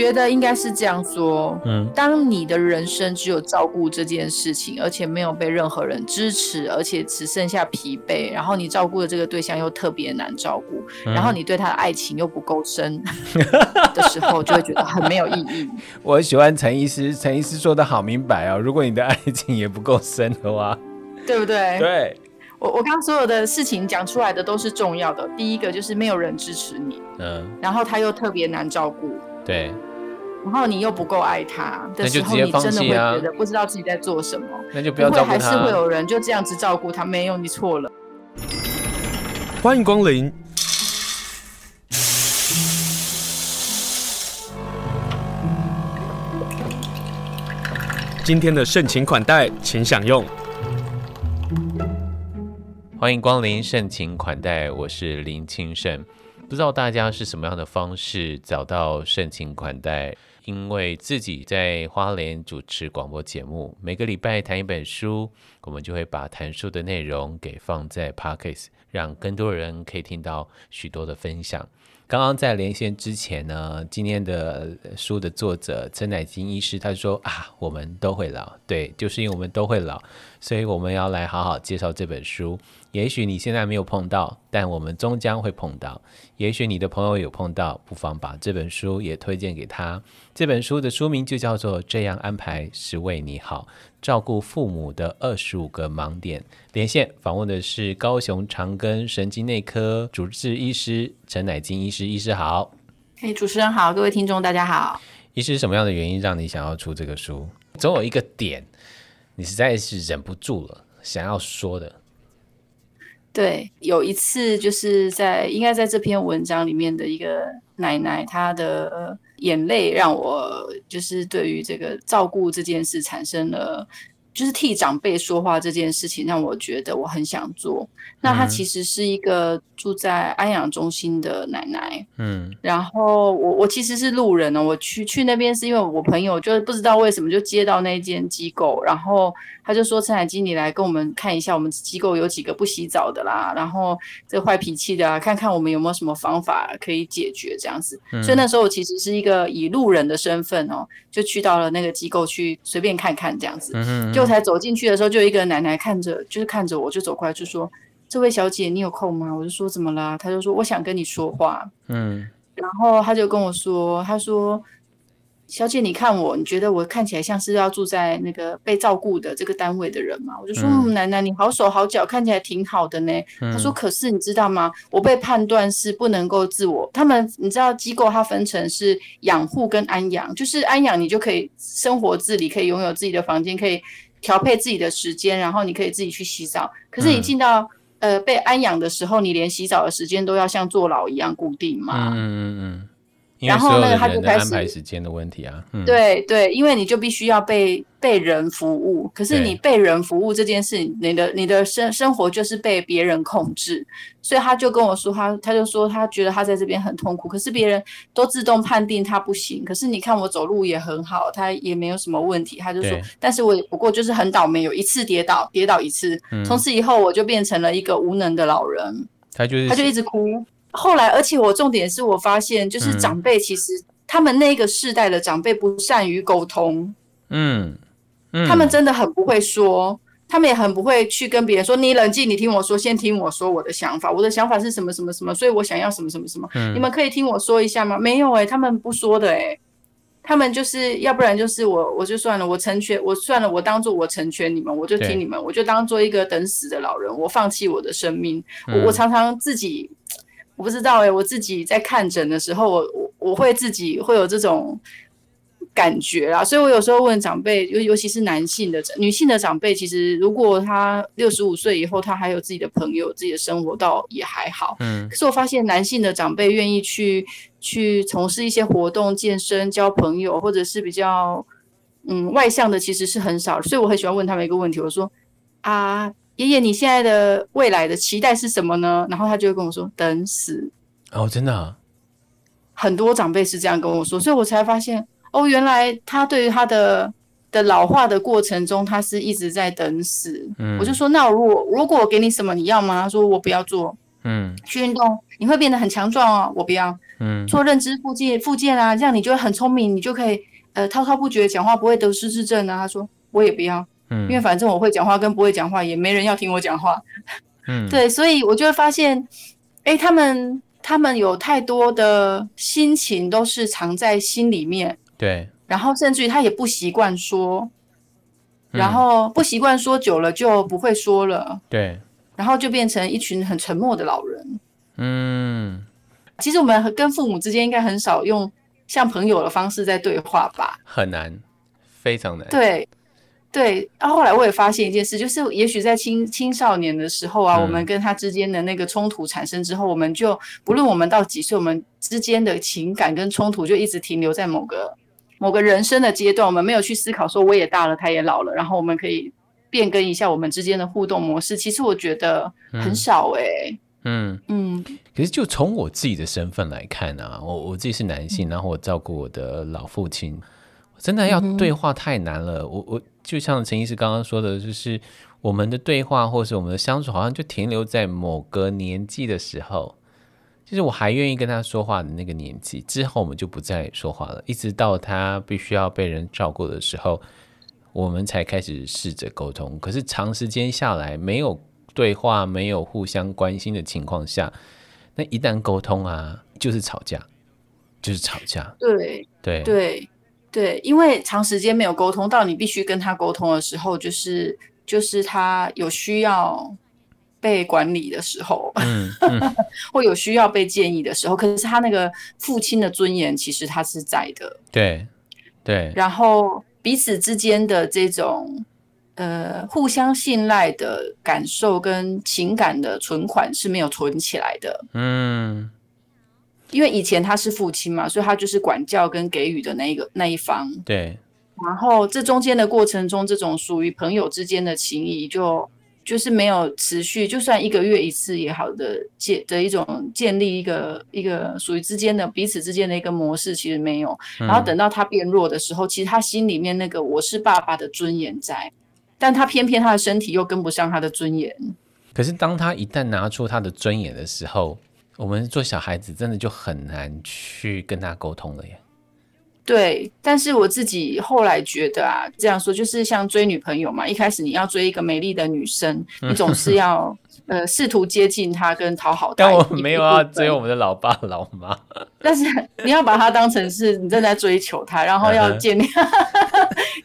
觉得应该是这样说。嗯，当你的人生只有照顾这件事情，而且没有被任何人支持，而且只剩下疲惫，然后你照顾的这个对象又特别难照顾，嗯、然后你对他的爱情又不够深 的时候，就会觉得很没有意义。我喜欢陈医师，陈医师说的好明白哦。如果你的爱情也不够深的话，对不对？对。我我刚刚所有的事情讲出来的都是重要的。第一个就是没有人支持你，嗯，然后他又特别难照顾，对，然后你又不够爱他的时候，你真的会觉得不知道自己在做什么。那就不要照顾他。还是会有人就这样子照顾他，没有，你错了。欢迎光临。今天的盛情款待，请享用。欢迎光临盛情款待，我是林清盛。不知道大家是什么样的方式找到盛情款待？因为自己在花莲主持广播节目，每个礼拜谈一本书，我们就会把谈书的内容给放在 Podcast，让更多人可以听到许多的分享。刚刚在连线之前呢，今天的书的作者陈乃金医师他说啊，我们都会老，对，就是因为我们都会老，所以我们要来好好介绍这本书。也许你现在没有碰到，但我们终将会碰到。也许你的朋友有碰到，不妨把这本书也推荐给他。这本书的书名就叫做《这样安排是为你好》，照顾父母的二十五个盲点。连线访问的是高雄长庚神经内科主治医师陈乃金医师，医师好。嘿，主持人好，各位听众大家好。医师，什么样的原因让你想要出这个书？总有一个点，你实在是忍不住了，想要说的。对，有一次就是在应该在这篇文章里面的一个奶奶，她的眼泪让我就是对于这个照顾这件事产生了。就是替长辈说话这件事情，让我觉得我很想做。那他其实是一个住在安养中心的奶奶，嗯，然后我我其实是路人呢，我去去那边是因为我朋友就是不知道为什么就接到那间机构，然后他就说陈乃菁，你来跟我们看一下，我们机构有几个不洗澡的啦，然后这坏脾气的啊，看看我们有没有什么方法可以解决这样子。嗯，所以那时候我其实是一个以路人的身份哦，就去到了那个机构去随便看看这样子，嗯，就。才走进去的时候，就一个奶奶看着，就是看着我，就走过来就说：“这位小姐，你有空吗？”我就说：“怎么啦？”她就说：“我想跟你说话。”嗯，然后她就跟我说：“她说。”小姐，你看我，你觉得我看起来像是要住在那个被照顾的这个单位的人吗？我就说，嗯，奶奶，你好手好脚，看起来挺好的呢。她说，可是你知道吗？我被判断是不能够自我。他们，你知道机构它分成是养护跟安养，就是安养你就可以生活自理，可以拥有自己的房间，可以调配自己的时间，然后你可以自己去洗澡。可是你进到呃被安养的时候，你连洗澡的时间都要像坐牢一样固定嘛？嗯嗯嗯。然后那个他就开始安排时间的问题啊，嗯、对对，因为你就必须要被被人服务，可是你被人服务这件事，你的你的生生活就是被别人控制，所以他就跟我说，他他就说他觉得他在这边很痛苦，可是别人都自动判定他不行，可是你看我走路也很好，他也没有什么问题，他就说，但是我不过就是很倒霉，有一次跌倒，跌倒一次，嗯、从此以后我就变成了一个无能的老人，他就是他就一直哭。后来，而且我重点是我发现，就是长辈其实他们那个世代的长辈不善于沟通，嗯，嗯，他们真的很不会说，他们也很不会去跟别人说，你冷静，你听我说，先听我说我的想法，我的想法是什么什么什么，所以我想要什么什么什么，嗯，你们可以听我说一下吗？没有哎，他们不说的哎，他们就是要不然就是我我就算了，我成全我算了，我当做我成全你们，我就听你们，我就当做一个等死的老人，我放弃我的生命，我我常常自己。我不知道哎、欸，我自己在看诊的时候，我我我会自己会有这种感觉啦，所以我有时候问长辈，尤尤其是男性的、女性的长辈，其实如果他六十五岁以后，他还有自己的朋友、自己的生活，倒也还好。嗯，可是我发现男性的长辈愿意去去从事一些活动、健身、交朋友，或者是比较嗯外向的，其实是很少。所以我很喜欢问他们一个问题，我说啊。爷爷，你现在的未来的期待是什么呢？然后他就会跟我说：“等死。”哦，真的啊，很多长辈是这样跟我说，所以我才发现，哦，原来他对于他的的老化的过程中，他是一直在等死。嗯，我就说：“那如果如果我给你什么，你要吗？”他说：“我不要做。”嗯，去运动你会变得很强壮哦，我不要。嗯，做认知复健复健啊，这样你就会很聪明，你就可以呃滔滔不绝讲话，不会得失智症啊。他说我也不要，嗯，因为反正我会讲话跟不会讲话也没人要听我讲话。嗯，对，所以我就会发现，哎，他们他们有太多的心情都是藏在心里面，对，然后甚至于他也不习惯说，然后不习惯说久了就不会说了，对，然后就变成一群很沉默的老人。嗯。其实我们跟父母之间应该很少用像朋友的方式在对话吧？很难，非常难。对，对。然后后来我也发现一件事，就是也许在青青少年的时候啊，嗯、我们跟他之间的那个冲突产生之后，我们就不论我们到几岁，我们之间的情感跟冲突就一直停留在某个某个人生的阶段，我们没有去思考说我也大了，他也老了，然后我们可以变更一下我们之间的互动模式。其实我觉得很少哎、欸。嗯嗯嗯，可是就从我自己的身份来看啊，我我自己是男性，然后我照顾我的老父亲，真的要对话太难了。我我就像陈医师刚刚说的，就是我们的对话或是我们的相处，好像就停留在某个年纪的时候，就是我还愿意跟他说话的那个年纪，之后我们就不再说话了，一直到他必须要被人照顾的时候，我们才开始试着沟通。可是长时间下来没有。对话没有互相关心的情况下，那一旦沟通啊，就是吵架，就是吵架。对对对对，因为长时间没有沟通，到你必须跟他沟通的时候，就是就是他有需要被管理的时候，嗯嗯、或有需要被建议的时候，可是他那个父亲的尊严其实他是在的。对对，然后彼此之间的这种。呃，互相信赖的感受跟情感的存款是没有存起来的。嗯，因为以前他是父亲嘛，所以他就是管教跟给予的那一个那一方。对。然后这中间的过程中，这种属于朋友之间的情谊就就是没有持续，就算一个月一次也好的建的一种建立一个一个属于之间的彼此之间的一个模式，其实没有。然后等到他变弱的时候，其实他心里面那个我是爸爸的尊严在。但他偏偏他的身体又跟不上他的尊严。可是当他一旦拿出他的尊严的时候，我们做小孩子真的就很难去跟他沟通了耶。对，但是我自己后来觉得啊，这样说就是像追女朋友嘛，一开始你要追一个美丽的女生，你总是要。呃，试图接近她跟讨好她，但我没有要追我们的老爸老妈。但是 你要把他当成是你正在追求她，然后要建立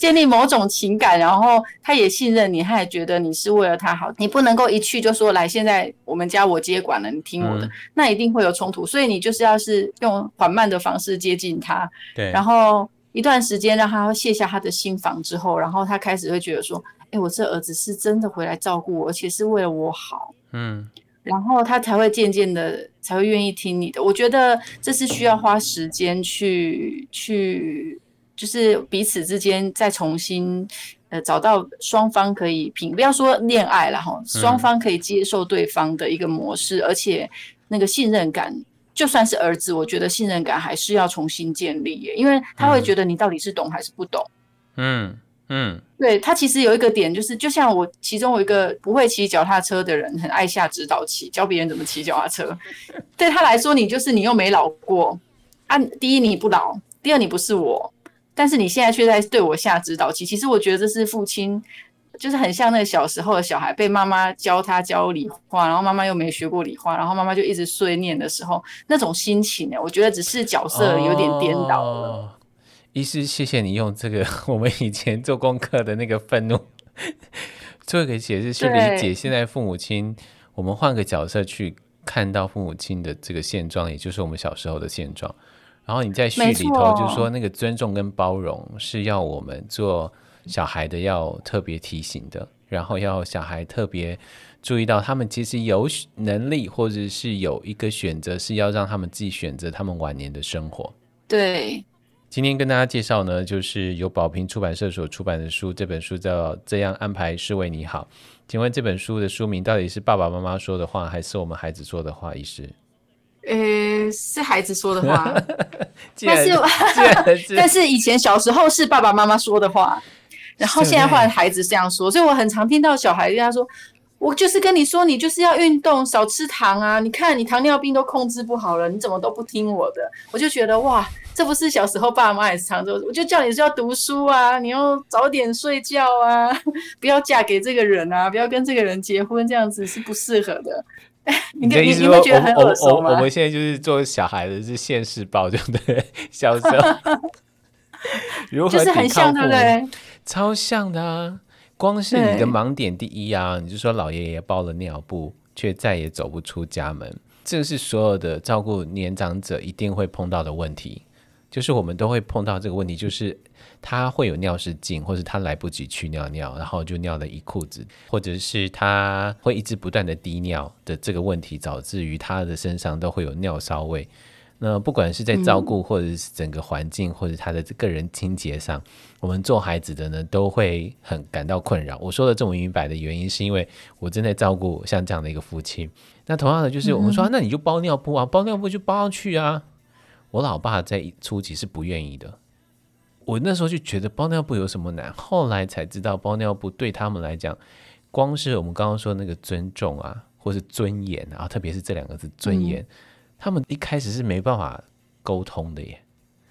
建立某种情感，然后他也信任你，他也觉得你是为了他好。你不能够一去就说，来，现在我们家我接管了，你听我的，嗯、那一定会有冲突。所以你就是要是用缓慢的方式接近他，对，然后一段时间让他卸下他的心防之后，然后他开始会觉得说。哎，我这儿子是真的回来照顾我，而且是为了我好，嗯，然后他才会渐渐的才会愿意听你的。我觉得这是需要花时间去去，就是彼此之间再重新呃找到双方可以平，不要说恋爱了哈，双方可以接受对方的一个模式，嗯，而且那个信任感，就算是儿子，我觉得信任感还是要重新建立耶，因为他会觉得你到底是懂还是不懂，嗯。嗯，对，他其实有一个点，就是就像我其中有一个不会骑脚踏车的人，很爱下指导棋，教别人怎么骑脚踏车。对他来说，你就是你又没老过啊。第一你不老，第二你不是我，但是你现在却在对我下指导棋。其实我觉得这是父亲，就是很像那个小时候的小孩被妈妈教他教理化，然后妈妈又没学过理化，然后妈妈就一直碎念的时候，那种心情呢，我觉得只是角色有点颠倒了。哦医师，谢谢你用这个 我们以前做功课的那个愤怒 做一个解释，去理解现在父母亲。我们换个角色去看到父母亲的这个现状，也就是我们小时候的现状。然后你在序里头就说，那个尊重跟包容是要我们做小孩的要特别提醒的，然后要小孩特别注意到，他们其实有能力或者是有一个选择，是要让他们自己选择他们晚年的生活。对。今天跟大家介绍呢，就是由宝瓶出版社所出版的书，这本书叫《这样安排是为你好》。请问这本书的书名到底是爸爸妈妈说的话，还是我们孩子说的话？医师？呃，是孩子说的话，但是 是但是以前小时候是爸爸妈妈说的话，然后现在换孩子这样说，所以我很常听到小孩跟他说：“我就是跟你说，你就是要运动，少吃糖啊！你看你糖尿病都控制不好了，你怎么都不听我的？我就觉得哇，这不是小时候爸妈也是常说，我就叫你是要读书啊，你要早点睡觉啊，不要嫁给这个人啊，不要跟这个人结婚，这样子是不适合的。你的意思说，我们我我们现在就是做小孩的是现世报，对不对？小时候如何就是很像，对不对？超像的啊！光是你的盲点第一啊，你就说老爷爷包了尿布，却再也走不出家门，这是所有的照顾年长者一定会碰到的问题。就是我们都会碰到这个问题，就是他会有尿失禁，或是他来不及去尿尿，然后就尿了一裤子，或者是他会一直不断的滴尿的这个问题，导致于他的身上都会有尿骚味。那不管是在照顾，或者是整个环境，或者他的个人清洁上，我们做孩子的呢，都会很感到困扰。我说的这么明白的原因，是因为我正在照顾像这样的一个父亲。那同样的，就是我们说、啊，那你就包尿布啊，包尿布就包上去啊。我老爸在初期是不愿意的，我那时候就觉得包尿布有什么难，后来才知道包尿布对他们来讲，光是我们刚刚说那个尊重啊，或是尊严啊，特别是这两个字尊严，嗯、他们一开始是没办法沟通的耶。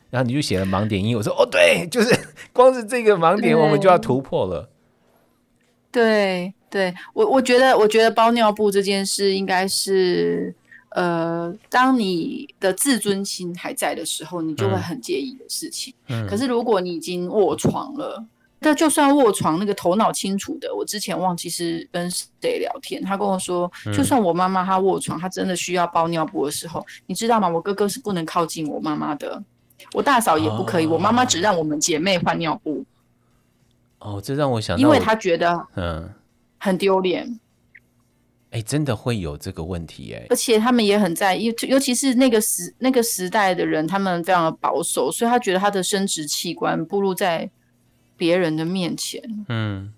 然后你就写了盲点一，我说哦对，就是 光是这个盲点，我们就要突破了。对，对我我觉得我觉得包尿布这件事应该是。呃，当你的自尊心还在的时候，你就会很介意的事情。嗯。可是如果你已经卧床了，那就算卧床，那个头脑清楚的，我之前忘记是跟谁聊天，他跟我说，就算我妈妈她卧床，她真的需要包尿布的时候，你知道吗？我哥哥是不能靠近我妈妈的，我大嫂也不可以，我妈妈只让我们姐妹换尿布。哦，这让我想到，因为他觉得嗯很丢脸。哎，真的会有这个问题哎，而且他们也很在意，尤其是那个时那个时代的人，他们非常的保守，所以他觉得他的生殖器官暴露在别人的面前，嗯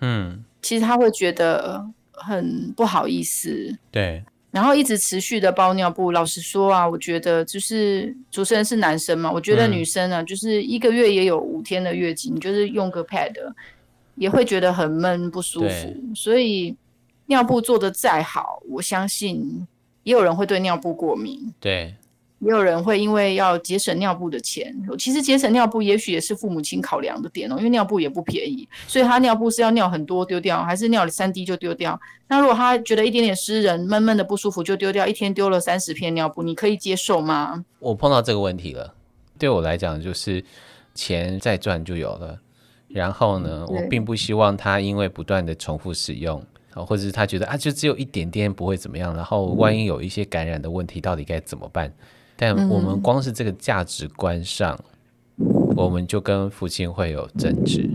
嗯，其实他会觉得很不好意思，对，然后一直持续的包尿布。老实说啊，我觉得就是主持人是男生嘛，我觉得女生啊，嗯、就是一个月也有五天的月经，就是用个 pad 也会觉得很闷不舒服，所以。尿布做得再好，我相信也有人会对尿布过敏。对，也有人会因为要节省尿布的钱。其实节省尿布也许也是父母亲考量的点哦，因为尿布也不便宜，所以他尿布是要尿很多丢掉，还是尿了三滴就丢掉？那如果他觉得一点点湿人、闷闷的不舒服就丢掉，一天丢了三十片尿布，你可以接受吗？我碰到这个问题了，对我来讲就是钱再赚就有了，然后呢，我并不希望他因为不断的重复使用。或者是他觉得啊，就只有一点点不会怎么样，然后万一有一些感染的问题，到底该怎么办？但我们光是这个价值观上，我们就跟父亲会有争执。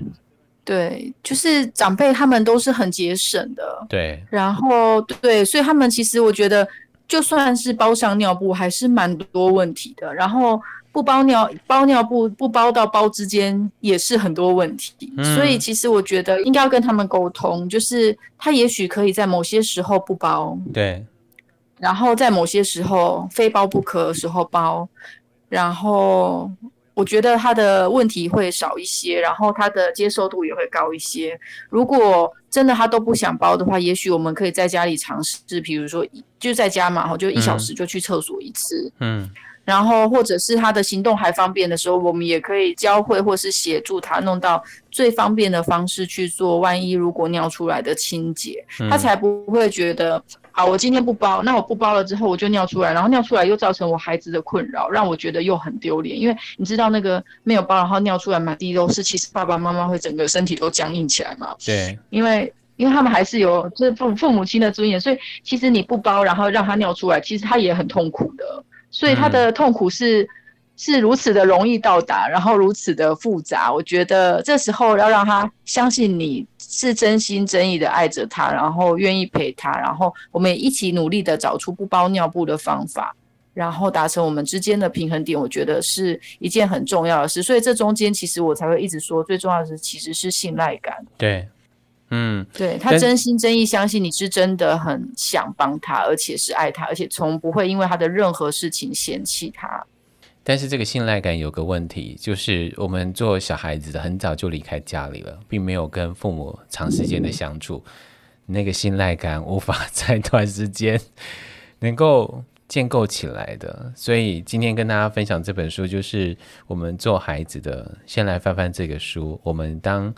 对，就是长辈他们都是很节省的，对。然后对，所以他们其实我觉得，就算是包上尿布，还是蛮多问题的。然后。不包尿包尿布不包到包之间也是很多问题，嗯，所以其实我觉得应该要跟他们沟通，就是他也许可以在某些时候不包，对，然后在某些时候非包不可的时候包，然后我觉得他的问题会少一些，然后他的接受度也会高一些。如果真的他都不想包的话，也许我们可以在家里尝试，比如说就在家嘛，就一小时就去厕所一次，嗯。嗯然后，或者是他的行动还方便的时候，我们也可以教会或是协助他弄到最方便的方式去做。万一如果尿出来的清洁，他才不会觉得，啊，我今天不包，那我不包了之后我就尿出来，然后尿出来又造成我孩子的困扰，让我觉得又很丢脸。因为你知道那个没有包，然后尿出来满地都是，其实爸爸妈妈会整个身体都僵硬起来嘛。对，因为因为他们还是有就是父父母亲的尊严，所以其实你不包，然后让他尿出来，其实他也很痛苦的。所以他的痛苦是、嗯、是如此的容易到达，然后如此的复杂。我觉得这时候要让他相信你是真心真意的爱着他，然后愿意陪他，然后我们也一起努力的找出不包尿布的方法，然后达成我们之间的平衡点。我觉得是一件很重要的事。所以这中间其实我才会一直说，最重要的是其实是信赖感。对。嗯，对，他真心真意相信你是真的很想帮他，而且是爱他，而且从不会因为他的任何事情嫌弃他。但是这个信赖感有个问题，就是我们做小孩子的很早就离开家里了，并没有跟父母长时间的相处。那个信赖感无法在短时间能够建构起来的。所以今天跟大家分享这本书，就是我们做孩子的，先来翻翻这个书。我们当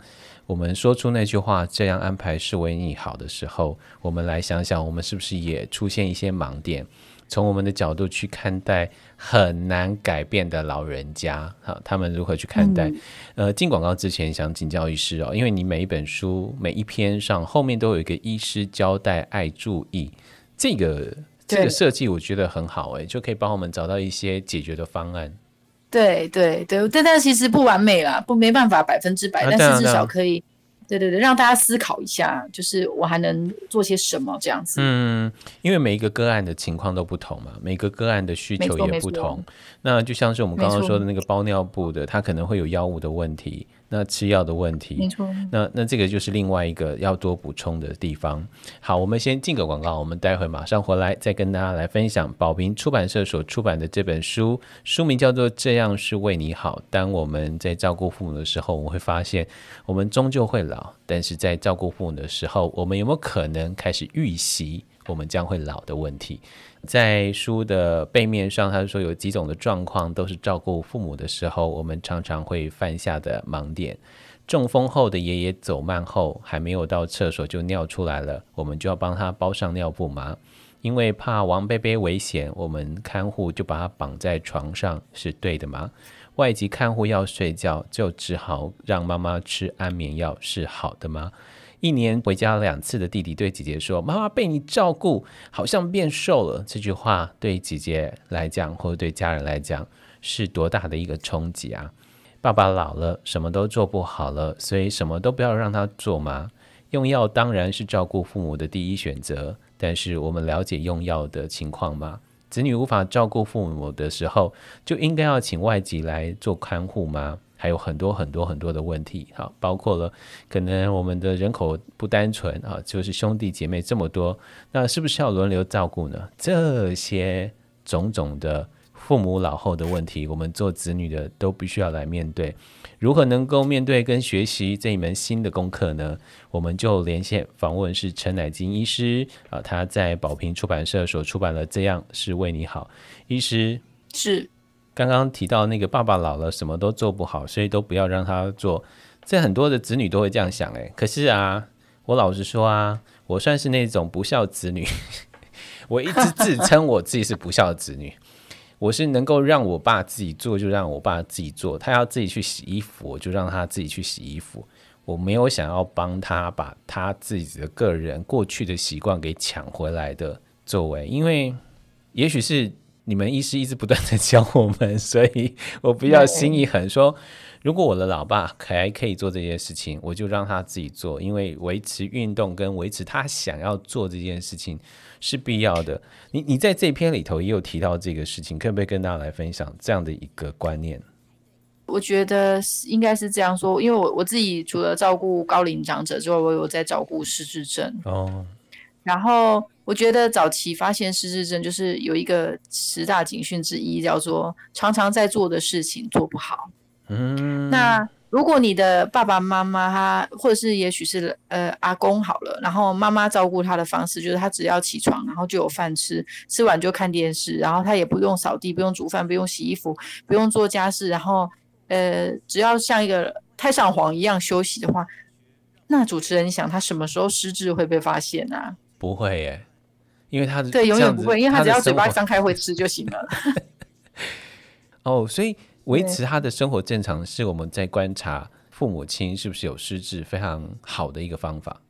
我们说出那句话“这样安排是为你好”的时候，我们来想想，我们是不是也出现一些盲点？从我们的角度去看待很难改变的老人家，好，他们如何去看待？嗯、呃，进广告之前想请教医师哦，因为你每一本书每一篇上后面都有一个医师交代爱注意，这个这个设计我觉得很好哎，就可以帮我们找到一些解决的方案。对对对，但但其实不完美啦，不没办法百分之百，啊、但是至少可以。对对对，让大家思考一下，就是我还能做些什么这样子。嗯，因为每一个个案的情况都不同嘛，每个个案的需求也不同。那就像是我们刚刚说的那个包尿布的，它可能会有药物的问题。那吃药的问题，没错。那那这个就是另外一个要多补充的地方。好，我们先进个广告，我们待会马上回来，再跟大家来分享宝瓶出版社所出版的这本书，书名叫做《这样是为你好》。当我们在照顾父母的时候，我们会发现，我们终究会老，但是在照顾父母的时候，我们有没有可能开始预习我们将会老的问题？在书的背面上，他说有几种的状况都是照顾父母的时候，我们常常会犯下的盲点。中风后的爷爷走慢后，还没有到厕所就尿出来了，我们就要帮他包上尿布吗？因为怕王贝贝危险，我们看护就把他绑在床上，是对的吗？外籍看护要睡觉，就只好让妈妈吃安眠药，是好的吗？一年回家两次的弟弟对姐姐说：“妈妈被你照顾，好像变瘦了。”这句话对姐姐来讲，或者对家人来讲，是多大的一个冲击啊！爸爸老了，什么都做不好了，所以什么都不要让他做吗？用药当然是照顾父母的第一选择，但是我们了解用药的情况吗？子女无法照顾父母的时候，就应该要请外籍来做看护吗？还有很多很多很多的问题，哈，包括了可能我们的人口不单纯啊，就是兄弟姐妹这么多，那是不是要轮流照顾呢？这些种种的父母老后的问题，我们做子女的都必须要来面对。如何能够面对跟学习这一门新的功课呢？我们就连线访问是陈乃金医师啊，他在宝平出版社所出版的《这样是为你好》，医师是。刚刚提到那个爸爸老了什么都做不好，所以都不要让他做。这很多的子女都会这样想诶，可是啊，我老实说啊，我算是那种不孝子女。我一直自称我自己是不孝子女，我是能够让我爸自己做就让我爸自己做，他要自己去洗衣服我就让他自己去洗衣服。我没有想要帮他把他自己的个人过去的习惯给抢回来的作为，因为也许是。你们医师一直不断的教我们，所以我比较心一狠，说如果我的老爸还可以做这件事情，我就让他自己做，因为维持运动跟维持他想要做这件事情是必要的。你你在这篇里头也有提到这个事情，可不可以跟大家来分享这样的一个观念？我觉得应该是这样说，因为我我自己除了照顾高龄长者之外，我有在照顾失智症哦，然后。我觉得早期发现失智症就是有一个十大警讯之一，叫做常常在做的事情做不好。嗯，那如果你的爸爸妈妈他，或者是也许是呃阿公好了，然后妈妈照顾他的方式就是他只要起床，然后就有饭吃，吃完就看电视，然后他也不用扫地，不用煮饭，不用洗衣服，不用做家事，然后呃只要像一个太上皇一样休息的话，那主持人你想他什么时候失智会被发现啊？不会耶。因为他的对永远不会，因为他只要嘴巴张开会吃就行了。哦，所以维持他的生活正常是我们在观察父母亲是不是有失智非常好的一个方法。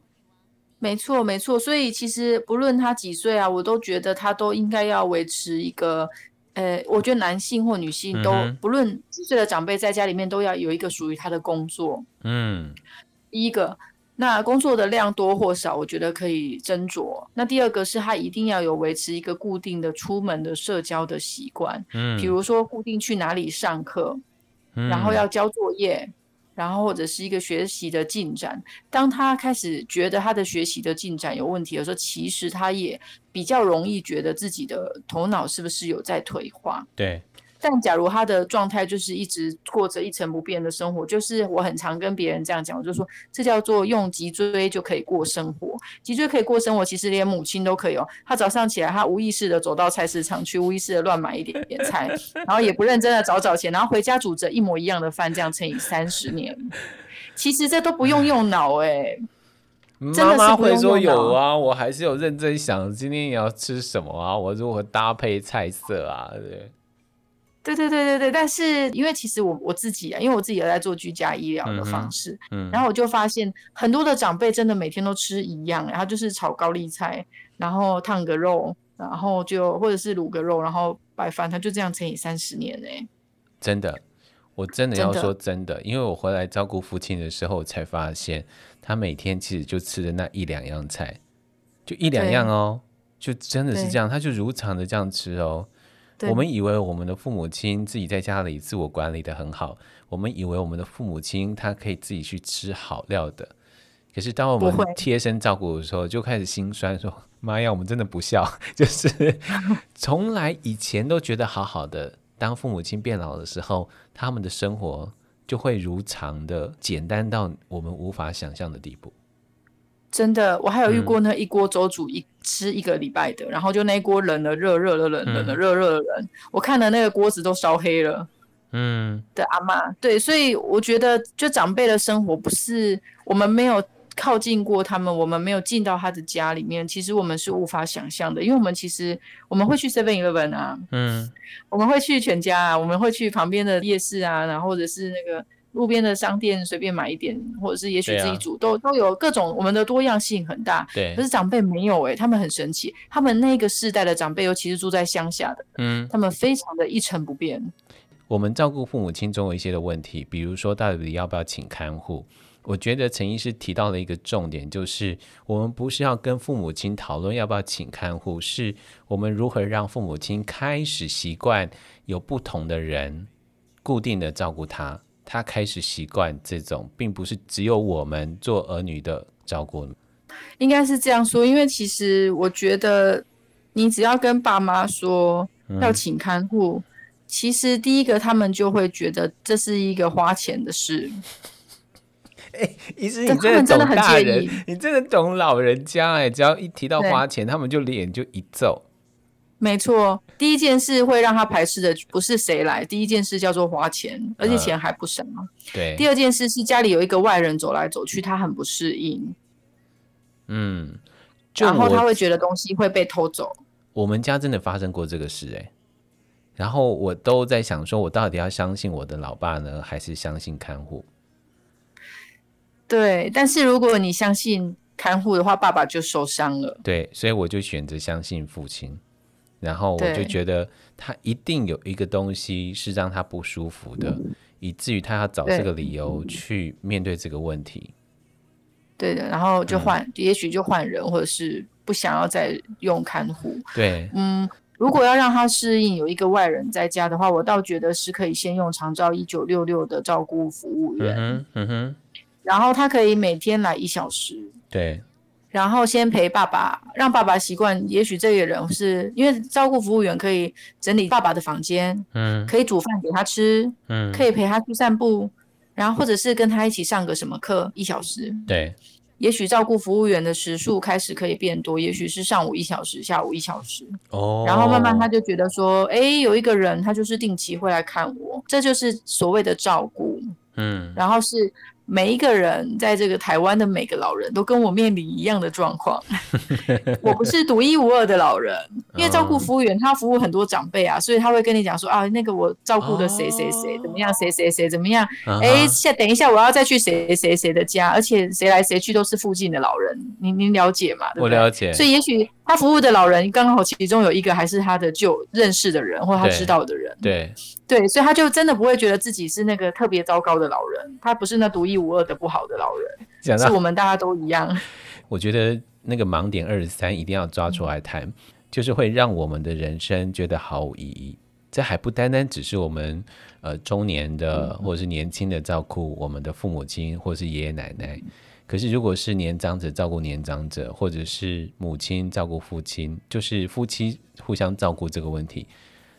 没错，没错。所以其实不论他几岁啊，我都觉得他都应该要维持一个，呃，我觉得男性或女性都、嗯、不论几岁的长辈在家里面都要有一个属于他的工作。嗯，第一个。那工作的量多或少，我觉得可以斟酌。那第二个是他一定要有维持一个固定的出门的社交的习惯，嗯，比如说固定去哪里上课，嗯，然后要交作业，然后或者是一个学习的进展。当他开始觉得他的学习的进展有问题的时候，其实他也比较容易觉得自己的头脑是不是有在退化。对，但假如他的状态就是一直过着一成不变的生活，就是我很常跟别人这样讲，我就说这叫做用脊椎就可以过生活，脊椎可以过生活，其实连母亲都可以哦。他早上起来，他无意识的走到菜市场去，无意识的乱买一点点菜，然后也不认真的找找钱，然后回家煮着一模一样的饭，这样乘以三十年，其实这都不用用脑哎、欸。妈妈会说有啊，我还是有认真想今天你要吃什么啊，我如何搭配菜色啊，对。对对对对对，但是因为其实我我自己啊，因为我自己也在做居家医疗的方式，嗯，嗯，然后我就发现很多的长辈真的每天都吃一样，然后就是炒高丽菜，然后烫个肉，然后就或者是卤个肉，然后白饭，他就这样乘以三十年呢。真的，我真的要说真的，真的，因为我回来照顾父亲的时候，才发现他每天其实就吃的那一两样菜，就一两样哦，就真的是这样，他就如常的这样吃哦。我们以为我们的父母亲自己在家里自我管理的很好，我们以为我们的父母亲他可以自己去吃好料的，可是当我们贴身照顾的时候，就开始心酸说，说妈呀，我们真的不孝，就是从来以前都觉得好好的，当父母亲变老的时候，他们的生活就会如常的简单到我们无法想象的地步。真的，我还有遇过那一锅粥煮一、嗯、吃一个礼拜的，然后就那锅冷了热，热了冷，冷了热，热了冷。我看了那个锅子都烧黑了。嗯，的阿妈，对，所以我觉得，就长辈的生活不是我们没有靠近过他们，我们没有进到他的家里面，其实我们是无法想象的，因为我们其实我们会去 Seven Eleven 啊，嗯，我们会去全家啊，我们会去旁边的夜市啊，然后或者是那个。路边的商店随便买一点，或者是也许自己煮，啊、都都有各种。我们的多样性很大，对。可是长辈没有诶、欸，他们很神奇。他们那个世代的长辈，尤其是住在乡下的，嗯，他们非常的一成不变。我们照顾父母亲总有一些的问题，比如说到底要不要请看护？我觉得陈医师提到了一个重点，就是我们不是要跟父母亲讨论要不要请看护，是我们如何让父母亲开始习惯有不同的人固定的照顾他。他开始习惯这种，并不是只有我们做儿女的照顾。应该是这样说，因为其实我觉得，你只要跟爸妈说要请看护，嗯、其实第一个他们就会觉得这是一个花钱的事。哎、欸，医师，你真的懂大人，你真的懂老人家哎、欸，只要一提到花钱，他们就脸就一皱。没错，第一件事会让他排斥的不是谁来，第一件事叫做花钱，而且钱还不少。呃、对，第二件事是家里有一个外人走来走去，他很不适应。嗯，然后他会觉得东西会被偷走。我们家真的发生过这个事哎，然后我都在想说，我到底要相信我的老爸呢，还是相信看护？对，但是如果你相信看护的话，爸爸就受伤了。对，所以我就选择相信父亲。然后我就觉得他一定有一个东西是让他不舒服的，以至于他要找这个理由去面对这个问题。对的，然后就换，嗯、也许就换人，或者是不想要再用看护。对，嗯，如果要让他适应有一个外人在家的话，我倒觉得是可以先用长照一九六六的照顾服务员。嗯嗯哼，然后他可以每天来一小时。对。然后先陪爸爸，让爸爸习惯。也许这个人是因为照顾服务员可以整理爸爸的房间，嗯，可以煮饭给他吃，嗯，可以陪他去散步，然后或者是跟他一起上个什么课一小时。对，也许照顾服务员的时数开始可以变多，也许是上午一小时，下午一小时。哦，然后慢慢他就觉得说，哎，有一个人他就是定期会来看我，这就是所谓的照顾。嗯，然后是。每一个人在这个台湾的每个老人都跟我面临一样的状况，我不是独一无二的老人，因为照顾服务员他服务很多长辈啊，所以他会跟你讲说啊，那个我照顾的谁谁谁怎么样，谁谁谁怎么样，哎，下等一下我要再去谁谁谁的家，而且谁来谁去都是附近的老人，您您了解吗？对不对？我了解。所以也许他服务的老人刚好其中有一个还是他的旧认识的人或他知道的人，对。对，所以他就真的不会觉得自己是那个特别糟糕的老人，他不是那独一无二的不好的老人，是我们大家都一样。我觉得那个盲点二十三一定要抓出来谈，嗯、就是会让我们的人生觉得毫无意义。这还不单单只是我们呃中年的或者是年轻的照顾我们的父母亲或者是爷爷奶奶，可是如果是年长者照顾年长者，或者是母亲照顾父亲，就是夫妻互相照顾这个问题。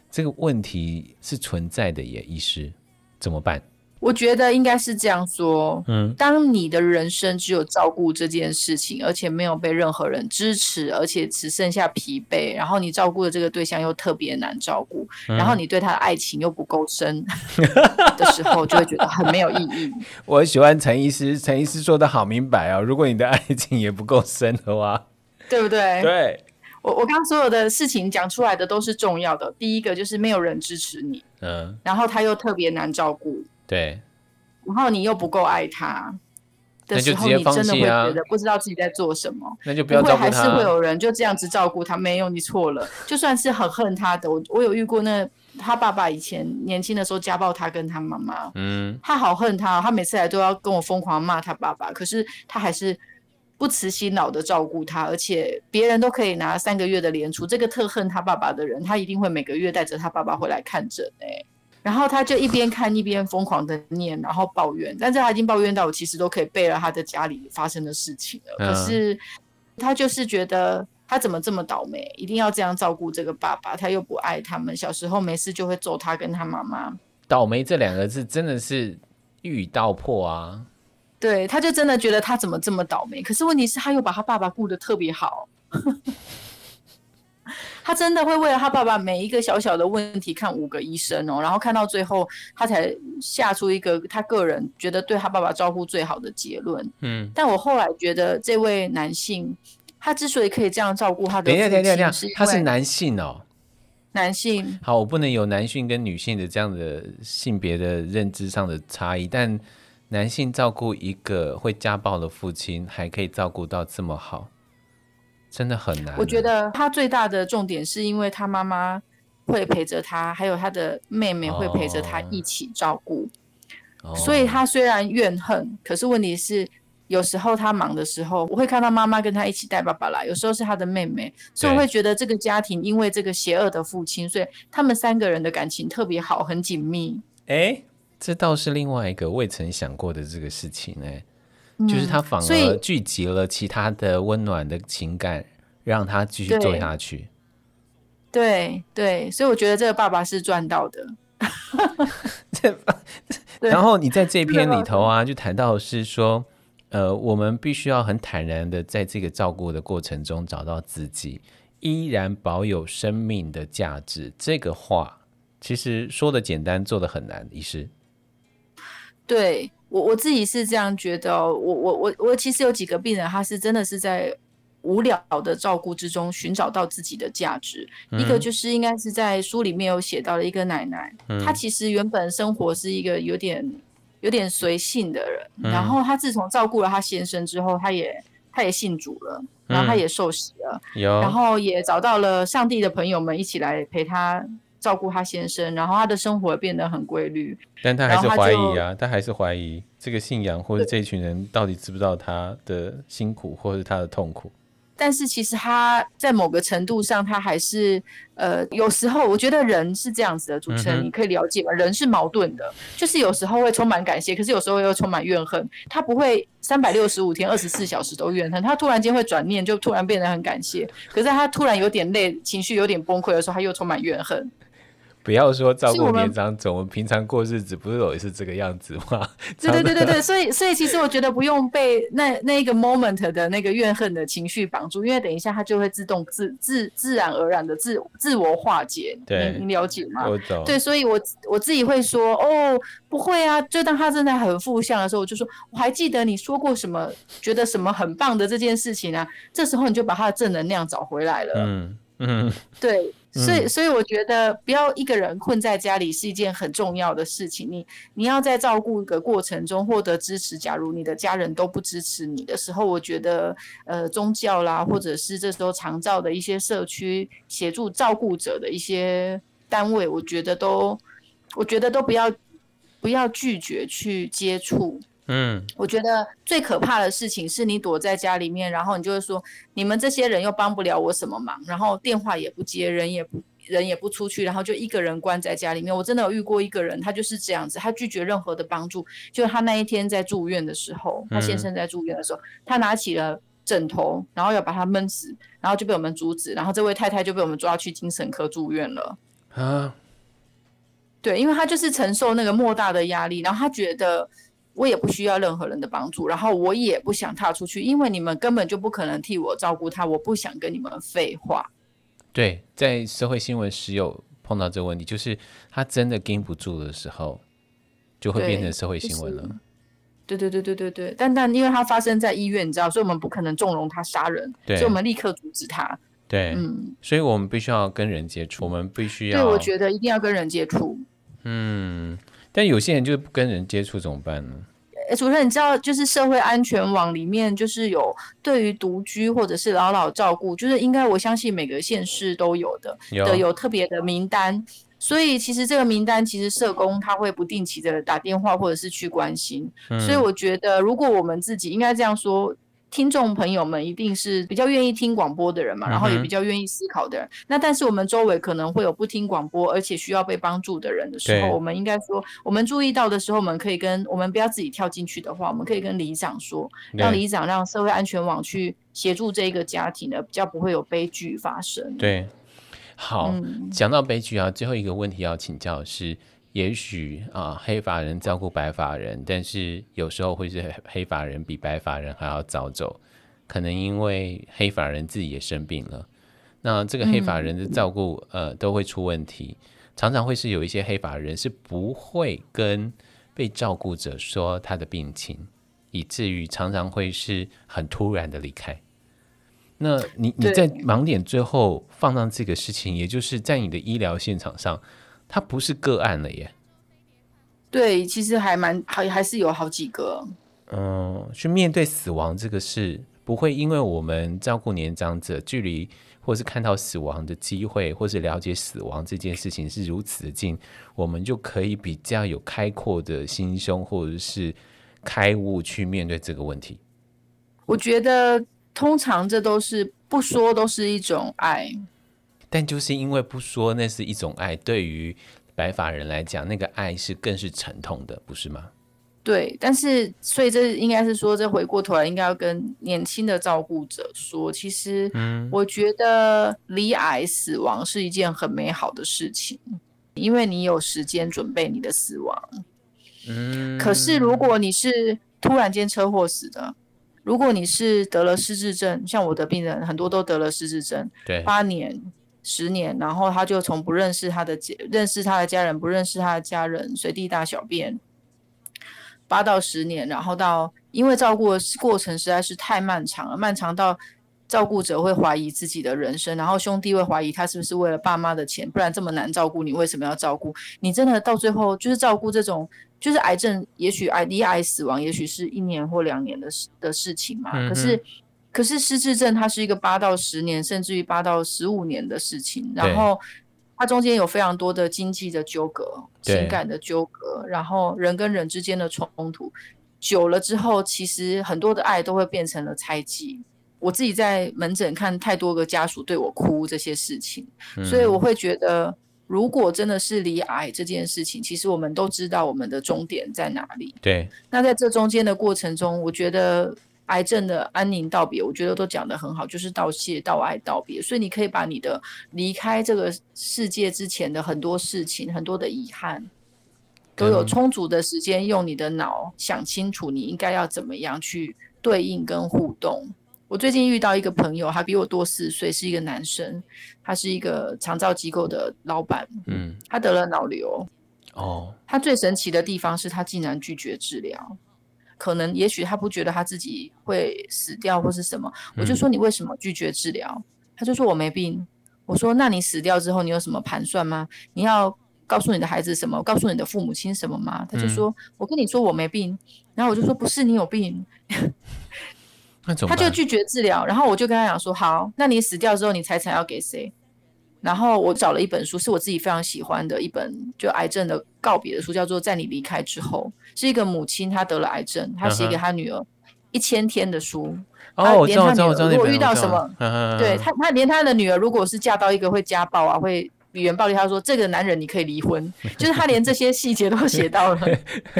这个问题是存在的耶，医师怎么办？我觉得应该是这样说，嗯，当你的人生只有照顾这件事情，而且没有被任何人支持，而且只剩下疲惫，然后你照顾的这个对象又特别难照顾，嗯、然后你对他的爱情又不够深 的时候，就会觉得很没有意义。我喜欢陈医师，陈医师说的好明白哦，如果你的爱情也不够深的话，对不对？对，我我刚刚所有的事情讲出来的都是重要的。第一个就是没有人支持你，嗯，然后他又特别难照顾。对，然后你又不够爱他的时候，你真的会觉得不知道自己在做什么。那就不要照顾他。还是会有人就这样子照顾他？没有，你错了。就算是很恨他的，我我有遇过那他爸爸以前年轻的时候家暴他跟他妈妈，嗯，他好恨他，他每次来都要跟我疯狂骂他爸爸，可是他还是不辞辛劳的照顾他，而且别人都可以拿三个月的连出，这个特恨他爸爸的人，他一定会每个月带着他爸爸回来看诊哎。然后他就一边看一边疯狂的念，然后抱怨，但是他已经抱怨到我其实都可以背了他的家里发生的事情了。嗯、可是他就是觉得他怎么这么倒霉，一定要这样照顾这个爸爸，他又不爱他们，小时候没事就会揍他跟他妈妈。倒霉这两个字真的是一语道破啊！对，他就真的觉得他怎么这么倒霉，可是问题是他又把他爸爸顾得特别好。他真的会为了他爸爸每一个小小的问题看五个医生哦，然后看到最后，他才下出一个他个人觉得对他爸爸照顾最好的结论。嗯，但我后来觉得这位男性，他之所以可以这样照顾他的，等一下，等一下，等一下，他是男性哦，男性。好，我不能有男性跟女性的这样的性别的认知上的差异，但男性照顾一个会家暴的父亲，还可以照顾到这么好。真的很难。我觉得他最大的重点是因为他妈妈会陪着他，还有他的妹妹会陪着他一起照顾。哦，所以他虽然怨恨，可是问题是有时候他忙的时候，我会看到妈妈跟他一起带爸爸来，有时候是他的妹妹，所以我会觉得这个家庭因为这个邪恶的父亲，所以他们三个人的感情特别好，很紧密。哎，这倒是另外一个未曾想过的这个事情哎。就是他反而聚集了其他的温暖的情感，让他继续做下去。对对，所以我觉得这个爸爸是赚到的。然后你在这篇里头啊，就谈到是说，呃，我们必须要很坦然的在这个照顾的过程中找到自己，依然保有生命的价值。这个话其实说的简单，做的很难，医师。对。我我自己是这样觉得，我我我我其实有几个病人，他是真的是在无聊的照顾之中寻找到自己的价值。嗯、一个就是应该是在书里面有写到的一个奶奶，嗯、她其实原本生活是一个有点有点随性的人，嗯、然后她自从照顾了她先生之后，她也她也信主了，然后她也受洗了，嗯、然后也找到了上帝的朋友们一起来陪她。照顾他先生，然后他的生活变得很规律，但他还是怀疑啊，他，他还是怀疑这个信仰或者这群人到底知不知道他的辛苦或者他的痛苦。但是其实他在某个程度上，他还是呃，有时候我觉得人是这样子的，主持人你可以了解吗？人是矛盾的，就是有时候会充满感谢，可是有时候又充满怨恨。他不会三百六十五天、二十四小时都怨恨，他突然间会转念，就突然变得很感谢。可是他突然有点累，情绪有点崩溃的时候，他又充满怨恨。不要说照顾年长者，我们平常过日子不是也是这个样子吗？对对对对对，所以所以其实我觉得不用被那那一个 moment 的那个怨恨的情绪绑住，因为等一下他就会自动自自自然而然的自自我化解。对，你，你了解吗？我懂。对，所以我我自己会说，哦，不会啊。就当他正在很负向的时候，我就说，我还记得你说过什么，觉得什么很棒的这件事情啊。这时候你就把他的正能量找回来了。嗯嗯，对。所以，所以我觉得不要一个人困在家里是一件很重要的事情。你，你要在照顾的过程中获得支持。假如你的家人都不支持你的时候，我觉得，呃，宗教啦，或者是这时候常照的一些社区协助照顾者的一些单位，我觉得都，我觉得都不要，不要拒绝去接触。嗯，我觉得最可怕的事情是你躲在家里面，然后你就会说，你们这些人又帮不了我什么忙，然后电话也不接，人也不人也不出去，然后就一个人关在家里面。我真的有遇过一个人，他就是这样子，他拒绝任何的帮助。就他那一天在住院的时候，他先生在住院的时候，他拿起了枕头，然后要把他闷死，然后就被我们阻止，然后这位太太就被我们抓去精神科住院了。啊，对，因为他就是承受那个莫大的压力，然后他觉得我也不需要任何人的帮助，然后我也不想踏出去，因为你们根本就不可能替我照顾他，我不想跟你们废话。对，在社会新闻时有碰到这个问题，就是他真的盯不住的时候，就会变成社会新闻了。对对对对对对，但但因为他发生在医院，你知道，所以我们不可能纵容他杀人，所以我们立刻阻止他。对，嗯，所以我们必须要跟人接触，我们必须要。对，我觉得一定要跟人接触。嗯，但有些人就是不跟人接触怎么办呢？主任，你知道，就是社会安全网里面，就是有对于独居或者是老老照顾，就是应该我相信每个县市都有的，有的有特别的名单。所以其实这个名单，其实社工他会不定期的打电话或者是去关心。嗯、所以我觉得，如果我们自己应该这样说，听众朋友们一定是比较愿意听广播的人嘛，然后也比较愿意思考的人。嗯、那但是我们周围可能会有不听广播而且需要被帮助的人的时候，我们应该说，我们注意到的时候，我们可以跟我们不要自己跳进去的话，我们可以跟里长说，让里长让社会安全网去协助这一个家庭呢，比较不会有悲剧发生。对。好，讲到悲剧啊，最后一个问题要请教的是，也许啊，黑发人照顾白发人，但是有时候会是黑发人比白发人还要早走，可能因为黑发人自己也生病了，那这个黑发人的照顾呃都会出问题，常常会是有一些黑发人是不会跟被照顾者说他的病情，以至于常常会是很突然的离开。那你你在盲点最后放上这个事情，也就是在你的医疗现场上，它不是个案了耶。对，其实还蛮还还是有好几个。嗯，去面对死亡这个事，不会因为我们照顾年长者，距离或是看到死亡的机会，或是了解死亡这件事情是如此的近，我们就可以比较有开阔的心胸，或者是开悟去面对这个问题。我觉得。通常这都是不说，都是一种爱。但就是因为不说，那是一种爱。对于白发人来讲，那个爱是更是沉痛的，不是吗？对，但是所以这应该是说，这回过头来应该要跟年轻的照顾者说，其实，嗯，我觉得离癌死亡是一件很美好的事情，因为你有时间准备你的死亡。嗯，可是如果你是突然间车祸死的。如果你是得了失智症，像我的病人很多都得了失智症，对，八年、十年，然后他就从不认识他的家，认识他的家人，不认识他的家人，随地大小便，八到十年，然后到因为照顾的过程实在是太漫长了，漫长到照顾者会怀疑自己的人生，然后兄弟会怀疑他是不是为了爸妈的钱，不然这么难照顾你，为什么要照顾？你真的到最后就是照顾这种。就是癌症，也许癌罹癌死亡，也许是一年或两年的事的事情嘛。嗯、可是，可是失智症它是一个八到十年，甚至于八到十五年的事情。然后，它中间有非常多的经济的纠葛、情感的纠葛，然后人跟人之间的冲突，久了之后，其实很多的爱都会变成了猜忌。我自己在门诊看太多个家属对我哭这些事情，嗯、所以我会觉得。如果真的是离癌这件事情，其实我们都知道我们的终点在哪里。对。那在这中间的过程中，我觉得癌症的安宁道别，我觉得都讲得很好，就是道谢、道爱、道别。所以你可以把你的离开这个世界之前的很多事情、很多的遗憾，都有充足的时间用你的脑想清楚，你应该要怎么样去对应跟互动。我最近遇到一个朋友，他比我多四岁，是一个男生，他是一个长照机构的老板，嗯，他得了脑瘤，哦，他最神奇的地方是他竟然拒绝治疗，可能也许他不觉得他自己会死掉或是什么，我就说你为什么拒绝治疗？嗯，他就说我没病，我说那你死掉之后你有什么盘算吗？你要告诉你的孩子什么？告诉你的父母亲什么吗？他就说，我跟你说我没病，然后我就说不是你有病。他就拒绝治疗，然后我就跟他讲说：“好，那你死掉之后，你财产要给谁？”然后我找了一本书，是我自己非常喜欢的一本，就癌症的告别的书，叫做《在你离开之后》，是一个母亲她得了癌症，她写给她女儿一千天的书。哦，我知道，如果遇到什么，对 她，她连她的女儿如果是嫁到一个会家暴啊，会。语言暴力，他说这个男人你可以离婚，就是他连这些细节都写到了。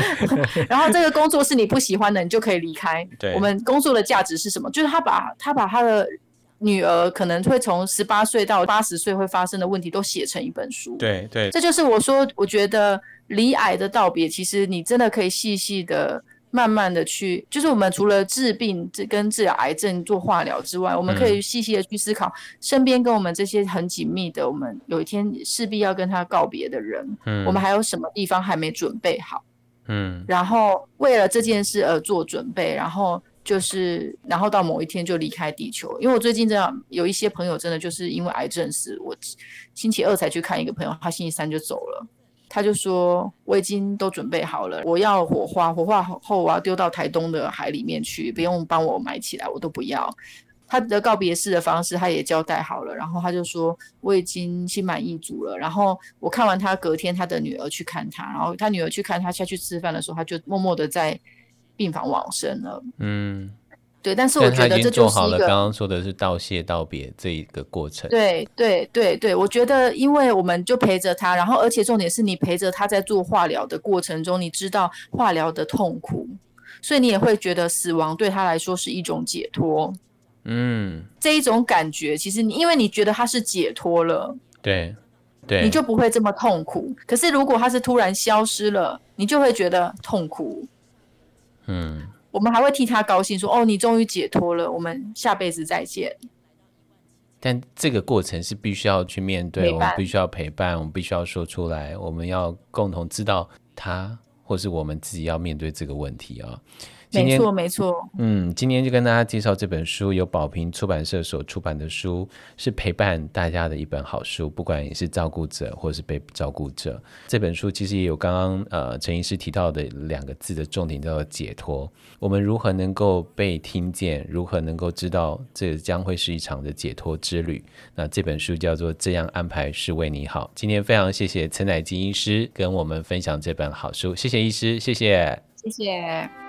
然后这个工作是你不喜欢的，你就可以离开。对，我们工作的价值是什么？就是他把他把他的女儿可能会从十八岁到八十岁会发生的问题都写成一本书。对对，这就是我说，我觉得离癌的道别，其实你真的可以细细的。慢慢的去，就是我们除了治病、治跟治疗癌症做化疗之外，我们可以细细的去思考身边跟我们这些很紧密的，我们有一天势必要跟他告别的人，嗯，我们还有什么地方还没准备好，嗯，然后为了这件事而做准备，然后就是，然后到某一天就离开地球。因为我最近这样有一些朋友真的就是因为癌症死，我星期二才去看一个朋友，他星期三就走了。他就说：“我已经都准备好了，我要火化，火化后我要丢到台东的海里面去，不用帮我埋起来，我都不要。”他的告别式的方式他也交代好了，然后他就说：“我已经心满意足了。”然后我看完他隔天，他的女儿去看他，然后他女儿去看他下去吃饭的时候，他就默默的在病房往生了。嗯。对，但是我觉得这就是一个刚刚说的是道谢道别这一个过程。对对对对，我觉得因为我们就陪着他，然后而且重点是你陪着他在做化疗的过程中，你知道化疗的痛苦，所以你也会觉得死亡对他来说是一种解脱。嗯，这一种感觉其实你因为你觉得他是解脱了，对对，你就不会这么痛苦。可是如果他是突然消失了，你就会觉得痛苦。嗯。我们还会替他高兴，说：“哦，你终于解脱了，我们下辈子再见。”但这个过程是必须要去面对，我们必须要陪伴，我们必须要说出来，我们要共同知道他，或是我们自己要面对这个问题啊。没错，没错。嗯，今天就跟大家介绍这本书，由宝平出版社所出版的书，是陪伴大家的一本好书。不管你是照顾者，或是被照顾者，这本书其实也有刚刚呃陈医师提到的两个字的重点，叫做解脱。我们如何能够被听见？如何能够知道这将会是一场的解脱之旅？那这本书叫做《这样安排是为你好》。今天非常谢谢陈乃金医师跟我们分享这本好书，谢谢医师，谢谢，谢谢。